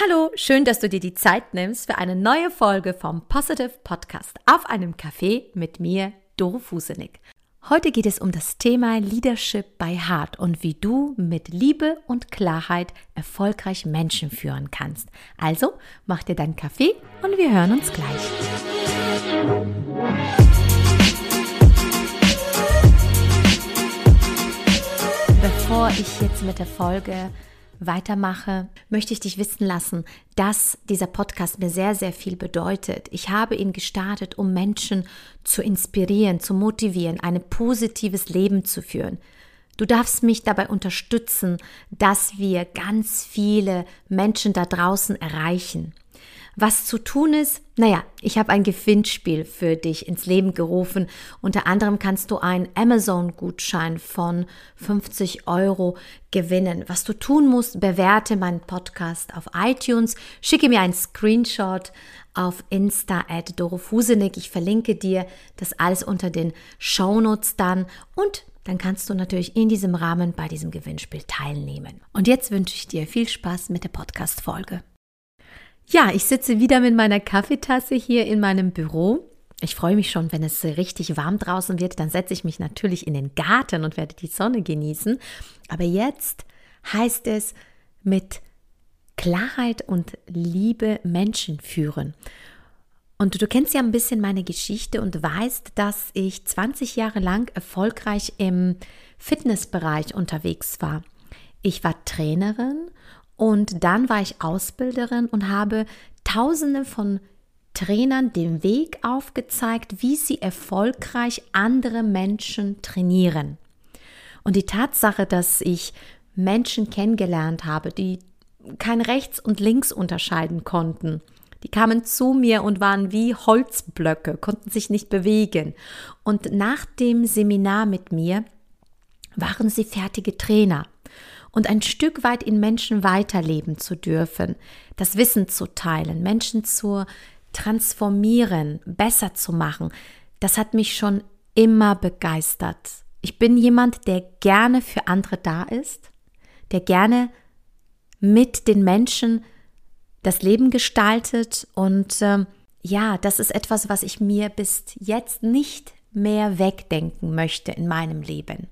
Hallo, schön, dass du dir die Zeit nimmst für eine neue Folge vom Positive Podcast auf einem Café mit mir, Doro Fusenig. Heute geht es um das Thema Leadership by Heart und wie du mit Liebe und Klarheit erfolgreich Menschen führen kannst. Also mach dir deinen Kaffee und wir hören uns gleich. Bevor ich jetzt mit der Folge weitermache, möchte ich dich wissen lassen, dass dieser Podcast mir sehr, sehr viel bedeutet. Ich habe ihn gestartet, um Menschen zu inspirieren, zu motivieren, ein positives Leben zu führen. Du darfst mich dabei unterstützen, dass wir ganz viele Menschen da draußen erreichen. Was zu tun ist, naja, ich habe ein Gewinnspiel für dich ins Leben gerufen. Unter anderem kannst du einen Amazon-Gutschein von 50 Euro gewinnen. Was du tun musst, bewerte meinen Podcast auf iTunes, schicke mir einen Screenshot auf Insta at dorofusenig. Ich verlinke dir das alles unter den Shownotes dann und dann kannst du natürlich in diesem Rahmen bei diesem Gewinnspiel teilnehmen. Und jetzt wünsche ich dir viel Spaß mit der Podcast-Folge. Ja, ich sitze wieder mit meiner Kaffeetasse hier in meinem Büro. Ich freue mich schon, wenn es richtig warm draußen wird, dann setze ich mich natürlich in den Garten und werde die Sonne genießen. Aber jetzt heißt es mit Klarheit und Liebe Menschen führen. Und du kennst ja ein bisschen meine Geschichte und weißt, dass ich 20 Jahre lang erfolgreich im Fitnessbereich unterwegs war. Ich war Trainerin und dann war ich Ausbilderin und habe tausende von Trainern den Weg aufgezeigt, wie sie erfolgreich andere Menschen trainieren. Und die Tatsache, dass ich Menschen kennengelernt habe, die kein Rechts und Links unterscheiden konnten, die kamen zu mir und waren wie Holzblöcke, konnten sich nicht bewegen. Und nach dem Seminar mit mir waren sie fertige Trainer und ein Stück weit in Menschen weiterleben zu dürfen, das Wissen zu teilen, Menschen zu transformieren, besser zu machen, das hat mich schon immer begeistert. Ich bin jemand, der gerne für andere da ist, der gerne mit den Menschen das Leben gestaltet und äh, ja, das ist etwas, was ich mir bis jetzt nicht mehr wegdenken möchte in meinem Leben.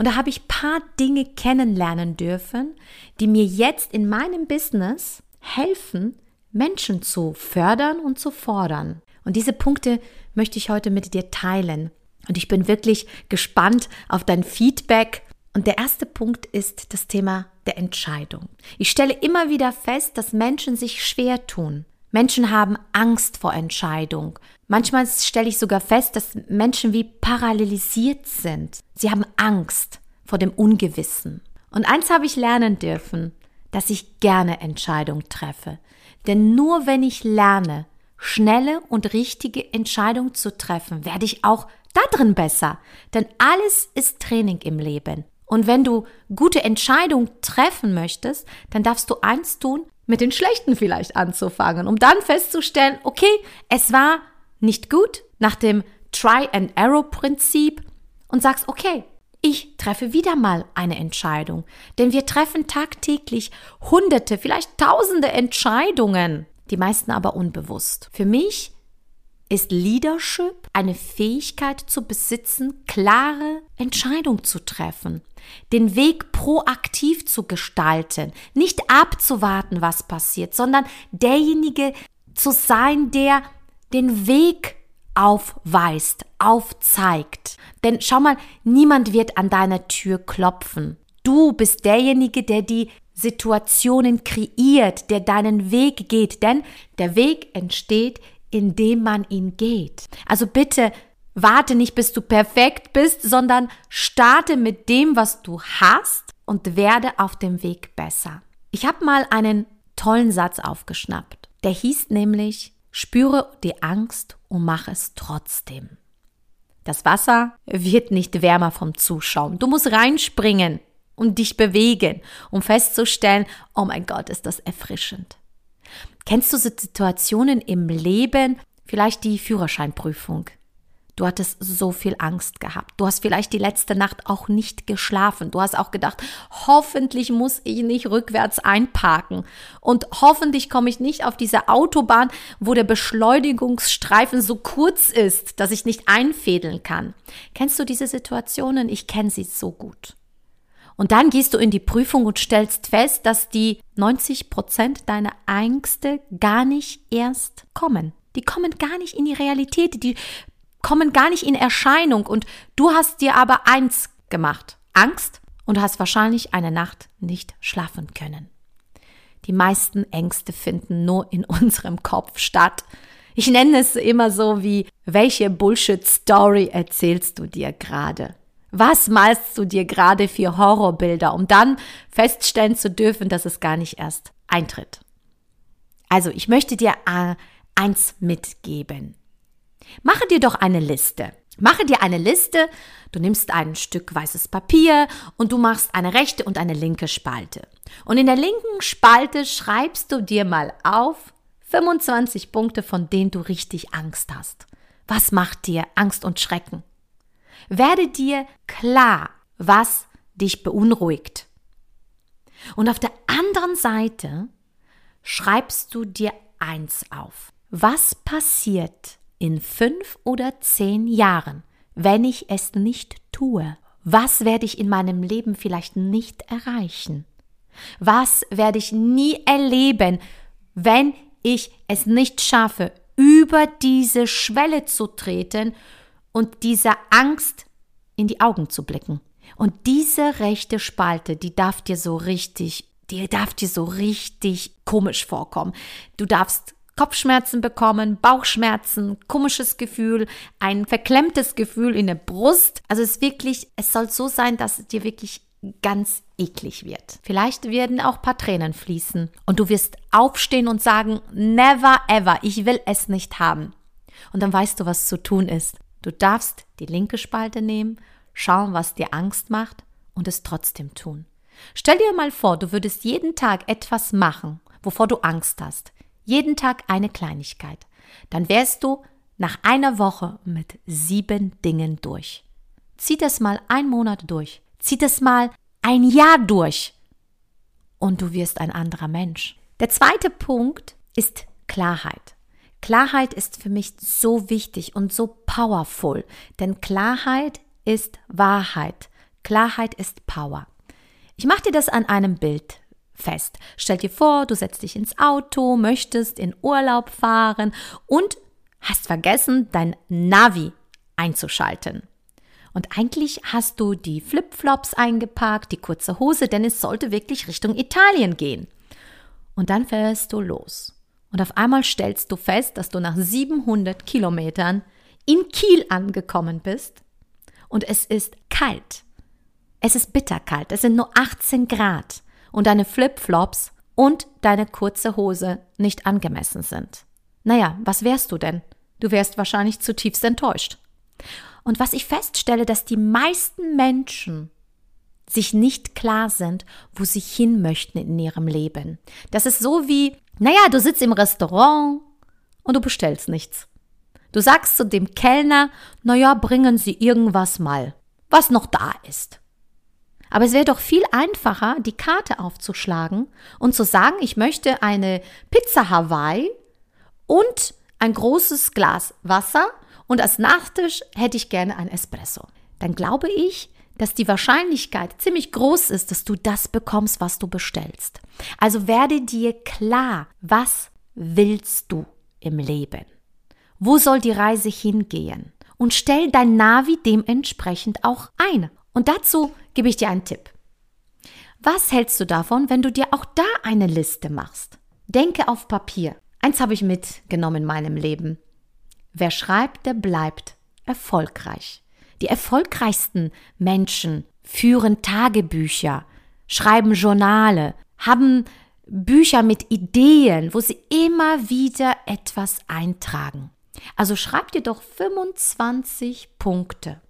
Und da habe ich paar Dinge kennenlernen dürfen, die mir jetzt in meinem Business helfen, Menschen zu fördern und zu fordern. Und diese Punkte möchte ich heute mit dir teilen. Und ich bin wirklich gespannt auf dein Feedback. Und der erste Punkt ist das Thema der Entscheidung. Ich stelle immer wieder fest, dass Menschen sich schwer tun. Menschen haben Angst vor Entscheidung. Manchmal stelle ich sogar fest, dass Menschen wie parallelisiert sind. Sie haben Angst vor dem Ungewissen. Und eins habe ich lernen dürfen, dass ich gerne Entscheidungen treffe. Denn nur wenn ich lerne, schnelle und richtige Entscheidungen zu treffen, werde ich auch da drin besser. Denn alles ist Training im Leben. Und wenn du gute Entscheidungen treffen möchtest, dann darfst du eins tun, mit den schlechten vielleicht anzufangen, um dann festzustellen, okay, es war nicht gut nach dem Try-and-Arrow-Prinzip und sagst, okay, ich treffe wieder mal eine Entscheidung. Denn wir treffen tagtäglich hunderte, vielleicht tausende Entscheidungen, die meisten aber unbewusst. Für mich ist Leadership eine Fähigkeit zu besitzen, klare Entscheidungen zu treffen, den Weg proaktiv zu gestalten, nicht abzuwarten, was passiert, sondern derjenige zu sein, der den Weg aufweist, aufzeigt. Denn schau mal, niemand wird an deiner Tür klopfen. Du bist derjenige, der die Situationen kreiert, der deinen Weg geht, denn der Weg entsteht indem man ihn geht. Also bitte warte nicht, bis du perfekt bist, sondern starte mit dem, was du hast und werde auf dem Weg besser. Ich habe mal einen tollen Satz aufgeschnappt. Der hieß nämlich, spüre die Angst und mach es trotzdem. Das Wasser wird nicht wärmer vom Zuschauen. Du musst reinspringen und dich bewegen, um festzustellen, oh mein Gott, ist das erfrischend. Kennst du Situationen im Leben, vielleicht die Führerscheinprüfung? Du hattest so viel Angst gehabt. Du hast vielleicht die letzte Nacht auch nicht geschlafen. Du hast auch gedacht, hoffentlich muss ich nicht rückwärts einparken. Und hoffentlich komme ich nicht auf diese Autobahn, wo der Beschleunigungsstreifen so kurz ist, dass ich nicht einfädeln kann. Kennst du diese Situationen? Ich kenne sie so gut. Und dann gehst du in die Prüfung und stellst fest, dass die 90 Prozent deiner Ängste gar nicht erst kommen. Die kommen gar nicht in die Realität. Die kommen gar nicht in Erscheinung und du hast dir aber eins gemacht, Angst und hast wahrscheinlich eine Nacht nicht schlafen können. Die meisten Ängste finden nur in unserem Kopf statt. Ich nenne es immer so wie, welche Bullshit-Story erzählst du dir gerade? Was malst du dir gerade für Horrorbilder, um dann feststellen zu dürfen, dass es gar nicht erst eintritt? Also, ich möchte dir äh, eins mitgeben. Mache dir doch eine Liste. Mache dir eine Liste, du nimmst ein Stück weißes Papier und du machst eine rechte und eine linke Spalte. Und in der linken Spalte schreibst du dir mal auf 25 Punkte, von denen du richtig Angst hast. Was macht dir Angst und Schrecken? Werde dir klar, was dich beunruhigt. Und auf der anderen Seite schreibst du dir eins auf. Was passiert, in fünf oder zehn Jahren, wenn ich es nicht tue? Was werde ich in meinem Leben vielleicht nicht erreichen? Was werde ich nie erleben, wenn ich es nicht schaffe, über diese Schwelle zu treten und dieser Angst in die Augen zu blicken? Und diese rechte Spalte, die darf dir so richtig, die darf dir so richtig komisch vorkommen. Du darfst Kopfschmerzen bekommen, Bauchschmerzen, komisches Gefühl, ein verklemmtes Gefühl in der Brust. Also es wirklich, es soll so sein, dass es dir wirklich ganz eklig wird. Vielleicht werden auch ein paar Tränen fließen und du wirst aufstehen und sagen, never ever, ich will es nicht haben. Und dann weißt du, was zu tun ist. Du darfst die linke Spalte nehmen, schauen, was dir Angst macht und es trotzdem tun. Stell dir mal vor, du würdest jeden Tag etwas machen, wovor du Angst hast. Jeden Tag eine Kleinigkeit. Dann wärst du nach einer Woche mit sieben Dingen durch. Zieh das mal einen Monat durch. Zieh das mal ein Jahr durch. Und du wirst ein anderer Mensch. Der zweite Punkt ist Klarheit. Klarheit ist für mich so wichtig und so powerful, denn Klarheit ist Wahrheit. Klarheit ist Power. Ich mache dir das an einem Bild fest. Stell dir vor, du setzt dich ins Auto, möchtest in Urlaub fahren und hast vergessen, dein Navi einzuschalten. Und eigentlich hast du die Flipflops eingepackt, die kurze Hose, denn es sollte wirklich Richtung Italien gehen. Und dann fährst du los. Und auf einmal stellst du fest, dass du nach 700 Kilometern in Kiel angekommen bist. Und es ist kalt. Es ist bitterkalt. Es sind nur 18 Grad und deine Flipflops und deine kurze Hose nicht angemessen sind. Naja, was wärst du denn? Du wärst wahrscheinlich zutiefst enttäuscht. Und was ich feststelle, dass die meisten Menschen sich nicht klar sind, wo sie hin möchten in ihrem Leben. Das ist so wie, naja, du sitzt im Restaurant und du bestellst nichts. Du sagst zu dem Kellner, naja, bringen Sie irgendwas mal, was noch da ist. Aber es wäre doch viel einfacher, die Karte aufzuschlagen und zu sagen, ich möchte eine Pizza Hawaii und ein großes Glas Wasser und als Nachtisch hätte ich gerne ein Espresso. Dann glaube ich, dass die Wahrscheinlichkeit ziemlich groß ist, dass du das bekommst, was du bestellst. Also werde dir klar, was willst du im Leben? Wo soll die Reise hingehen? Und stell dein Navi dementsprechend auch ein. Und dazu gebe ich dir einen Tipp. Was hältst du davon, wenn du dir auch da eine Liste machst? Denke auf Papier. Eins habe ich mitgenommen in meinem Leben. Wer schreibt, der bleibt erfolgreich. Die erfolgreichsten Menschen führen Tagebücher, schreiben Journale, haben Bücher mit Ideen, wo sie immer wieder etwas eintragen. Also schreib dir doch 25 Punkte.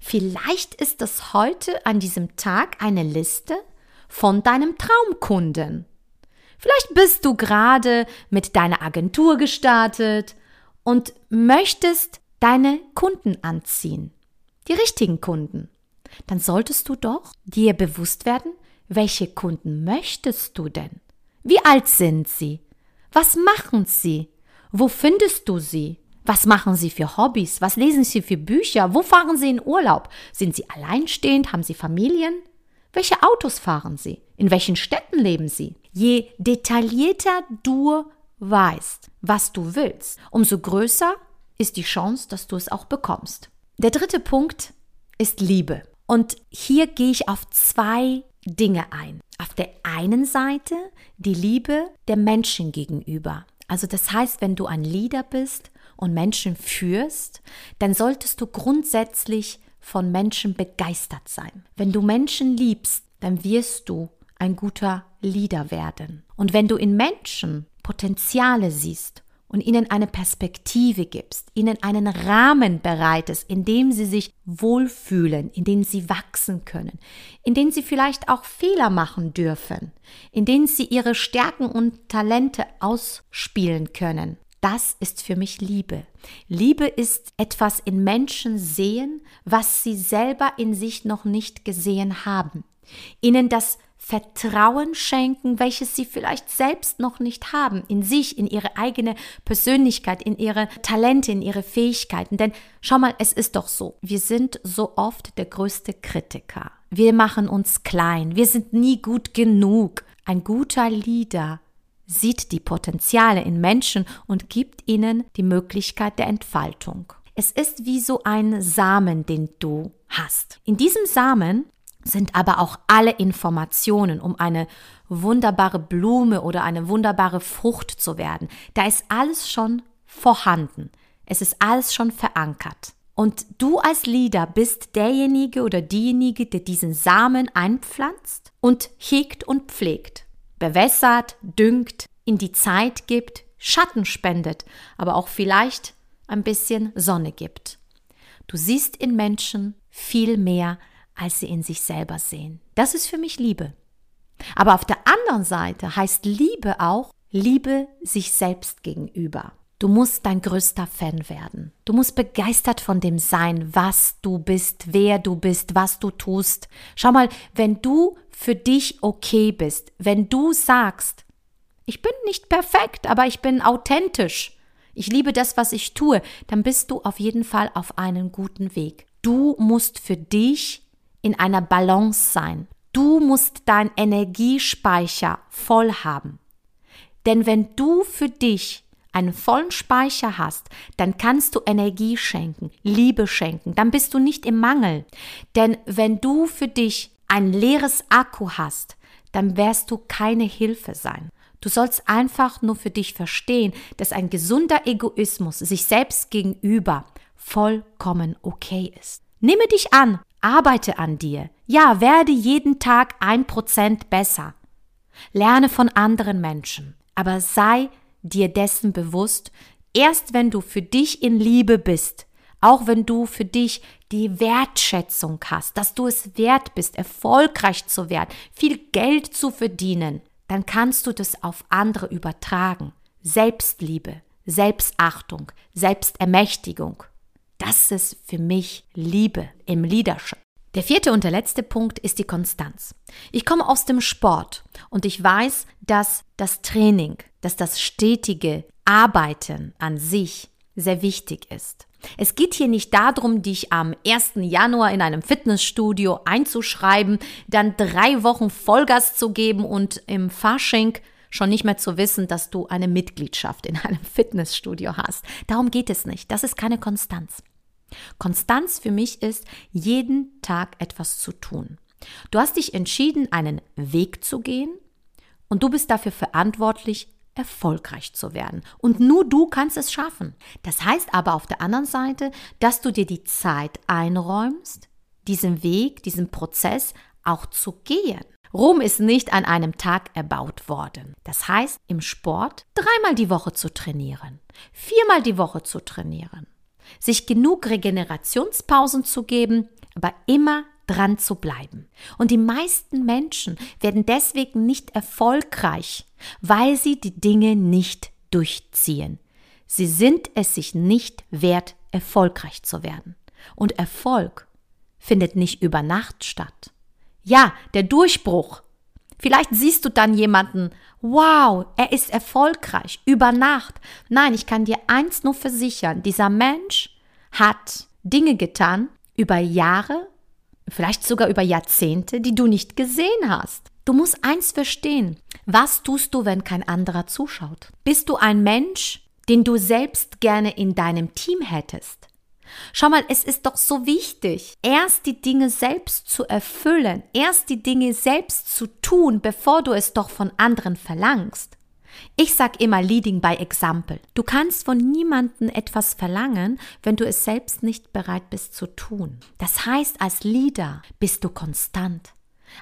Vielleicht ist es heute an diesem Tag eine Liste von deinem Traumkunden. Vielleicht bist du gerade mit deiner Agentur gestartet und möchtest deine Kunden anziehen, die richtigen Kunden, dann solltest du doch dir bewusst werden, welche Kunden möchtest du denn? Wie alt sind sie? Was machen sie? Wo findest du sie? Was machen sie für Hobbys? Was lesen sie für Bücher? Wo fahren sie in Urlaub? Sind sie alleinstehend? Haben sie Familien? Welche Autos fahren sie? In welchen Städten leben sie? Je detaillierter du weißt, was du willst, umso größer ist die Chance, dass du es auch bekommst. Der dritte Punkt ist Liebe. Und hier gehe ich auf zwei Dinge ein. Auf der einen Seite die Liebe der Menschen gegenüber. Also das heißt, wenn du ein Leader bist und Menschen führst, dann solltest du grundsätzlich von Menschen begeistert sein. Wenn du Menschen liebst, dann wirst du ein guter Leader werden. Und wenn du in Menschen Potenziale siehst und ihnen eine Perspektive gibst, ihnen einen Rahmen bereitest, in dem sie sich wohlfühlen, in dem sie wachsen können, in dem sie vielleicht auch Fehler machen dürfen, in denen sie ihre Stärken und Talente ausspielen können. Das ist für mich Liebe. Liebe ist etwas in Menschen sehen, was sie selber in sich noch nicht gesehen haben. Ihnen das Vertrauen schenken, welches sie vielleicht selbst noch nicht haben, in sich, in ihre eigene Persönlichkeit, in ihre Talente, in ihre Fähigkeiten. Denn schau mal, es ist doch so, wir sind so oft der größte Kritiker. Wir machen uns klein, wir sind nie gut genug. Ein guter Leader sieht die Potenziale in Menschen und gibt ihnen die Möglichkeit der Entfaltung. Es ist wie so ein Samen, den du hast. In diesem Samen sind aber auch alle Informationen, um eine wunderbare Blume oder eine wunderbare Frucht zu werden. Da ist alles schon vorhanden. Es ist alles schon verankert. Und du als Leader bist derjenige oder diejenige, der diesen Samen einpflanzt und hegt und pflegt, bewässert, düngt, in die Zeit gibt, Schatten spendet, aber auch vielleicht ein bisschen Sonne gibt. Du siehst in Menschen viel mehr, als sie in sich selber sehen. Das ist für mich Liebe. Aber auf der anderen Seite heißt Liebe auch Liebe sich selbst gegenüber. Du musst dein größter Fan werden. Du musst begeistert von dem sein, was du bist, wer du bist, was du tust. Schau mal, wenn du für dich okay bist, wenn du sagst, ich bin nicht perfekt, aber ich bin authentisch, ich liebe das, was ich tue, dann bist du auf jeden Fall auf einem guten Weg. Du musst für dich in einer Balance sein. Du musst deinen Energiespeicher voll haben. Denn wenn du für dich einen vollen Speicher hast, dann kannst du Energie schenken, Liebe schenken, dann bist du nicht im Mangel. Denn wenn du für dich ein leeres Akku hast, dann wirst du keine Hilfe sein. Du sollst einfach nur für dich verstehen, dass ein gesunder Egoismus sich selbst gegenüber vollkommen okay ist. Nimme dich an, Arbeite an dir. Ja, werde jeden Tag ein Prozent besser. Lerne von anderen Menschen. Aber sei dir dessen bewusst, erst wenn du für dich in Liebe bist, auch wenn du für dich die Wertschätzung hast, dass du es wert bist, erfolgreich zu werden, viel Geld zu verdienen, dann kannst du das auf andere übertragen. Selbstliebe, Selbstachtung, Selbstermächtigung. Das ist für mich Liebe im Leadership. Der vierte und der letzte Punkt ist die Konstanz. Ich komme aus dem Sport und ich weiß, dass das Training, dass das stetige Arbeiten an sich sehr wichtig ist. Es geht hier nicht darum, dich am 1. Januar in einem Fitnessstudio einzuschreiben, dann drei Wochen Vollgas zu geben und im Fasching schon nicht mehr zu wissen, dass du eine Mitgliedschaft in einem Fitnessstudio hast. Darum geht es nicht. Das ist keine Konstanz. Konstanz für mich ist, jeden Tag etwas zu tun. Du hast dich entschieden, einen Weg zu gehen und du bist dafür verantwortlich, erfolgreich zu werden. Und nur du kannst es schaffen. Das heißt aber auf der anderen Seite, dass du dir die Zeit einräumst, diesen Weg, diesen Prozess auch zu gehen. Rom ist nicht an einem Tag erbaut worden. Das heißt, im Sport dreimal die Woche zu trainieren, viermal die Woche zu trainieren, sich genug Regenerationspausen zu geben, aber immer dran zu bleiben. Und die meisten Menschen werden deswegen nicht erfolgreich, weil sie die Dinge nicht durchziehen. Sie sind es sich nicht wert erfolgreich zu werden. Und Erfolg findet nicht über Nacht statt. Ja, der Durchbruch. Vielleicht siehst du dann jemanden, wow, er ist erfolgreich über Nacht. Nein, ich kann dir eins nur versichern, dieser Mensch hat Dinge getan über Jahre, vielleicht sogar über Jahrzehnte, die du nicht gesehen hast. Du musst eins verstehen. Was tust du, wenn kein anderer zuschaut? Bist du ein Mensch, den du selbst gerne in deinem Team hättest? Schau mal, es ist doch so wichtig, erst die Dinge selbst zu erfüllen, erst die Dinge selbst zu tun, bevor du es doch von anderen verlangst. Ich sag immer Leading by Example. Du kannst von niemandem etwas verlangen, wenn du es selbst nicht bereit bist zu tun. Das heißt, als Leader bist du konstant.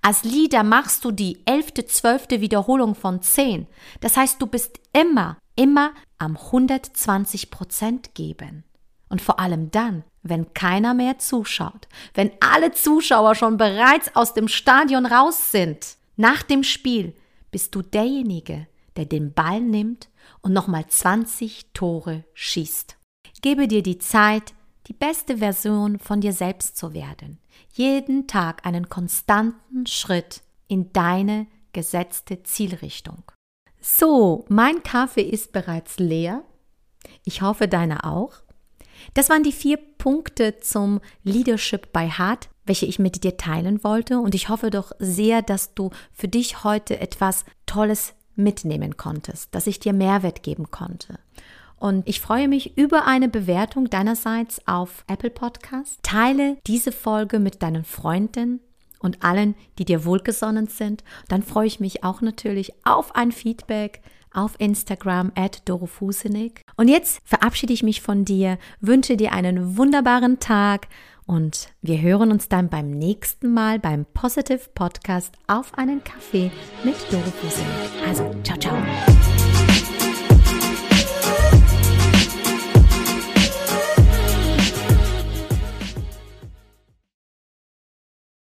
Als Leader machst du die elfte, zwölfte Wiederholung von zehn. Das heißt, du bist immer, immer am 120 Prozent geben. Und vor allem dann, wenn keiner mehr zuschaut, wenn alle Zuschauer schon bereits aus dem Stadion raus sind. Nach dem Spiel bist du derjenige, der den Ball nimmt und nochmal 20 Tore schießt. Gebe dir die Zeit, die beste Version von dir selbst zu werden. Jeden Tag einen konstanten Schritt in deine gesetzte Zielrichtung. So, mein Kaffee ist bereits leer. Ich hoffe, deiner auch. Das waren die vier Punkte zum Leadership by Heart, welche ich mit dir teilen wollte. Und ich hoffe doch sehr, dass du für dich heute etwas Tolles mitnehmen konntest, dass ich dir Mehrwert geben konnte. Und ich freue mich über eine Bewertung deinerseits auf Apple Podcast. Teile diese Folge mit deinen Freunden und allen, die dir wohlgesonnen sind. Dann freue ich mich auch natürlich auf ein Feedback auf Instagram at dorofusenig. Und jetzt verabschiede ich mich von dir, wünsche dir einen wunderbaren Tag und wir hören uns dann beim nächsten Mal beim Positive Podcast auf einen Kaffee mit Doro Fusenig. Also, ciao, ciao.